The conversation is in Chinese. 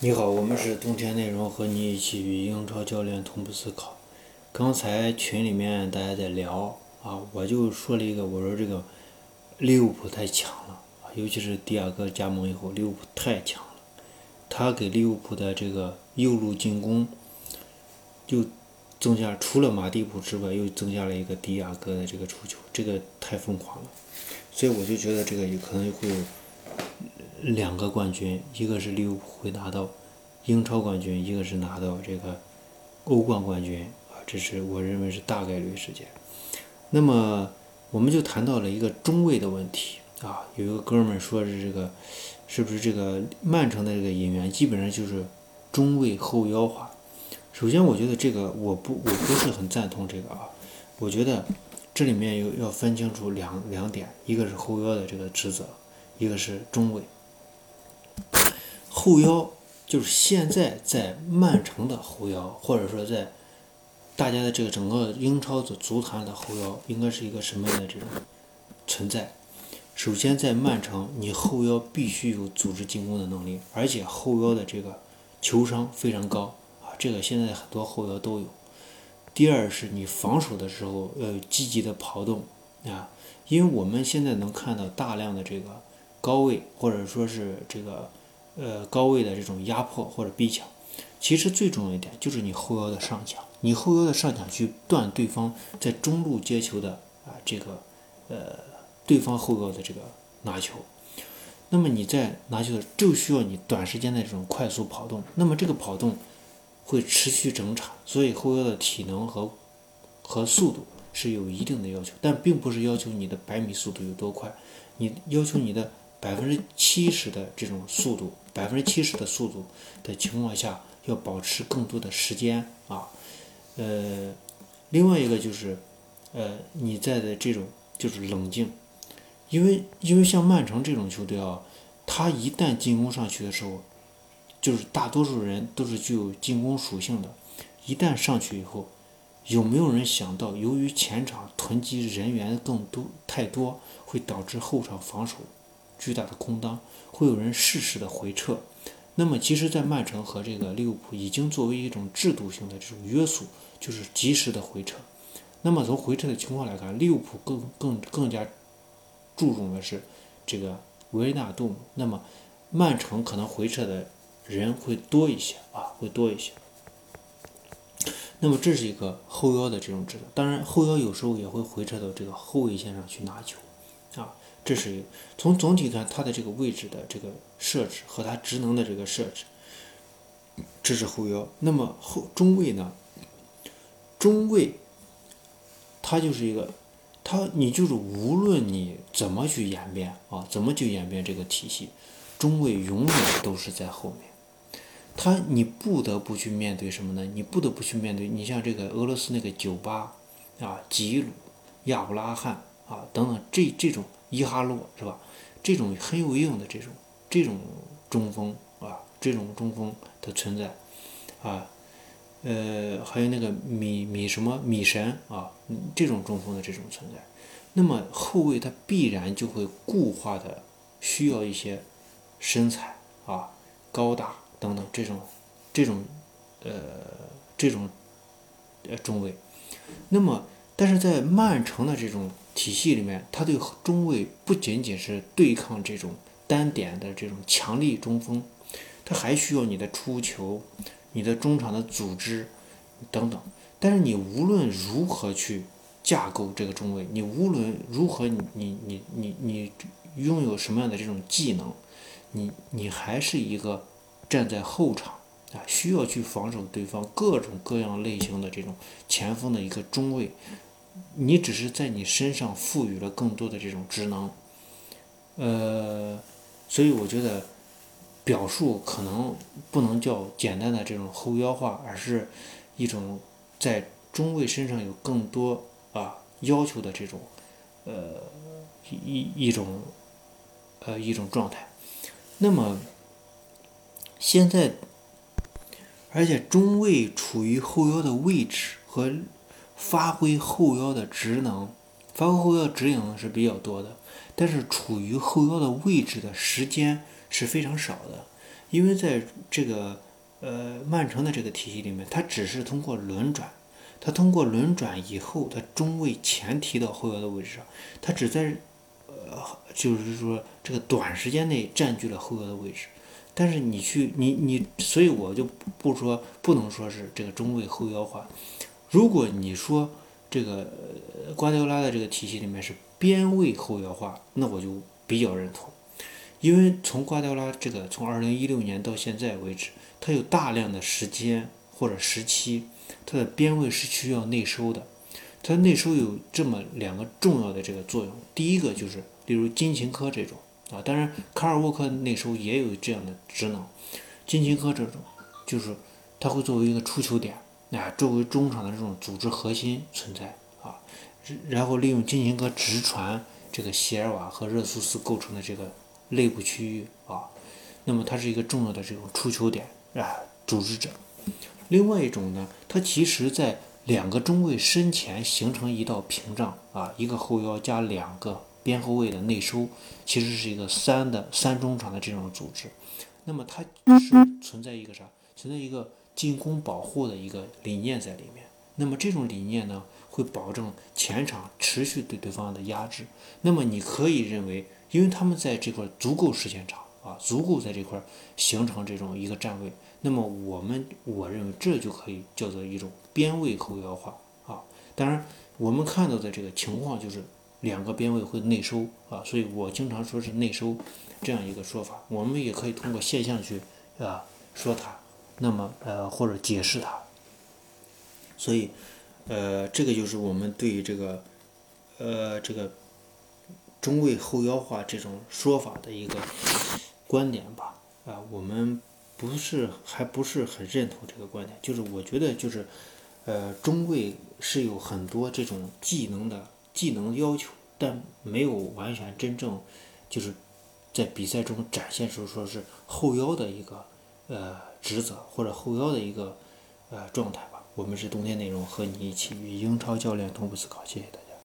你好，我们是冬天内容，和你一起与英超教练同步思考。刚才群里面大家在聊啊，我就说了一个，我说这个利物浦太强了，尤其是迪亚哥加盟以后，利物浦太强了。他给利物浦的这个右路进攻又增加，除了马蒂普之外，又增加了一个迪亚哥的这个出球，这个太疯狂了。所以我就觉得这个有可能会。两个冠军，一个是利物浦会拿到英超冠军，一个是拿到这个欧冠冠军啊，这是我认为是大概率事件。那么我们就谈到了一个中卫的问题啊，有一个哥们儿说是这个是不是这个曼城的这个引援基本上就是中卫后腰化。首先，我觉得这个我不我不是很赞同这个啊，我觉得这里面有要分清楚两两点，一个是后腰的这个职责，一个是中卫。后腰就是现在在曼城的后腰，或者说在大家的这个整个英超的足坛的后腰，应该是一个什么样的这种存在？首先，在曼城，你后腰必须有组织进攻的能力，而且后腰的这个球商非常高啊，这个现在很多后腰都有。第二是你防守的时候要有积极的跑动啊，因为我们现在能看到大量的这个高位，或者说是这个。呃，高位的这种压迫或者逼抢，其实最重要一点就是你后腰的上抢，你后腰的上抢去断对方在中路接球的啊这个呃对方后腰的这个拿球，那么你在拿球就需要你短时间的这种快速跑动，那么这个跑动会持续整场，所以后腰的体能和和速度是有一定的要求，但并不是要求你的百米速度有多快，你要求你的。百分之七十的这种速度，百分之七十的速度的情况下，要保持更多的时间啊。呃，另外一个就是，呃，你在的这种就是冷静，因为因为像曼城这种球队啊，他一旦进攻上去的时候，就是大多数人都是具有进攻属性的，一旦上去以后，有没有人想到，由于前场囤积人员更多太多，会导致后场防守。巨大的空当，会有人适时的回撤。那么，其实，在曼城和这个利物浦已经作为一种制度性的这种约束，就是及时的回撤。那么，从回撤的情况来看，利物浦更更更加注重的是这个维纳杜姆。那么，曼城可能回撤的人会多一些啊，会多一些。那么，这是一个后腰的这种职责。当然，后腰有时候也会回撤到这个后卫线上去拿球。这是从总体看，它的这个位置的这个设置和它职能的这个设置，这是后腰。那么后中卫呢？中卫，它就是一个，它你就是无论你怎么去演变啊，怎么去演变这个体系，中卫永远都是在后面。他你不得不去面对什么呢？你不得不去面对，你像这个俄罗斯那个酒吧啊，吉鲁、亚布拉罕啊等等这这种。伊哈洛是吧？这种很有用的这种这种中锋啊，这种中锋的存在啊，呃，还有那个米米什么米神啊，这种中锋的这种存在，那么后卫他必然就会固化的需要一些身材啊、高大等等这种这种呃这种呃中卫，那么但是在曼城的这种。体系里面，他对中卫不仅仅是对抗这种单点的这种强力中锋，他还需要你的出球、你的中场的组织等等。但是你无论如何去架构这个中卫，你无论如何你你你你你拥有什么样的这种技能，你你还是一个站在后场啊，需要去防守对方各种各样类型的这种前锋的一个中卫。你只是在你身上赋予了更多的这种职能，呃，所以我觉得表述可能不能叫简单的这种后腰化，而是一种在中卫身上有更多啊要求的这种呃一一种呃一种状态。那么现在，而且中卫处于后腰的位置和。发挥后腰的职能，发挥后腰职能是比较多的，但是处于后腰的位置的时间是非常少的。因为在这个呃曼城的这个体系里面，他只是通过轮转，他通过轮转以后，他中卫前提到后腰的位置上，他只在呃就是说这个短时间内占据了后腰的位置。但是你去你你，所以我就不说不能说是这个中卫后腰化。如果你说这个瓜迪奥拉的这个体系里面是边卫后腰化，那我就比较认同。因为从瓜迪奥拉这个从二零一六年到现在为止，他有大量的时间或者时期，他的边位是需要内收的。他内收有这么两个重要的这个作用，第一个就是例如金琴科这种啊，当然卡尔沃克内收也有这样的职能，金琴科这种就是他会作为一个出球点，啊，作为中场的这种组织核心存在啊，然后利用金琴科直传这个席尔瓦和热苏斯构成的这个。内部区域啊，那么它是一个重要的这种出球点啊，组织者。另外一种呢，它其实在两个中卫身前形成一道屏障啊，一个后腰加两个边后卫的内收，其实是一个三的三中场的这种组织。那么它是存在一个啥？存在一个进攻保护的一个理念在里面。那么这种理念呢，会保证前场持续对对方的压制。那么你可以认为。因为他们在这块足够时间长啊，足够在这块形成这种一个站位，那么我们我认为这就可以叫做一种边位后腰化啊。当然，我们看到的这个情况就是两个边位会内收啊，所以我经常说是内收这样一个说法。我们也可以通过现象去啊说它，那么呃或者解释它。所以呃这个就是我们对于这个呃这个。中卫后腰化这种说法的一个观点吧，啊，我们不是还不是很认同这个观点，就是我觉得就是，呃，中卫是有很多这种技能的技能要求，但没有完全真正就是在比赛中展现出说是后腰的一个呃职责或者后腰的一个呃状态吧。我们是冬天内容和你一起与英超教练同步思考，谢谢大家。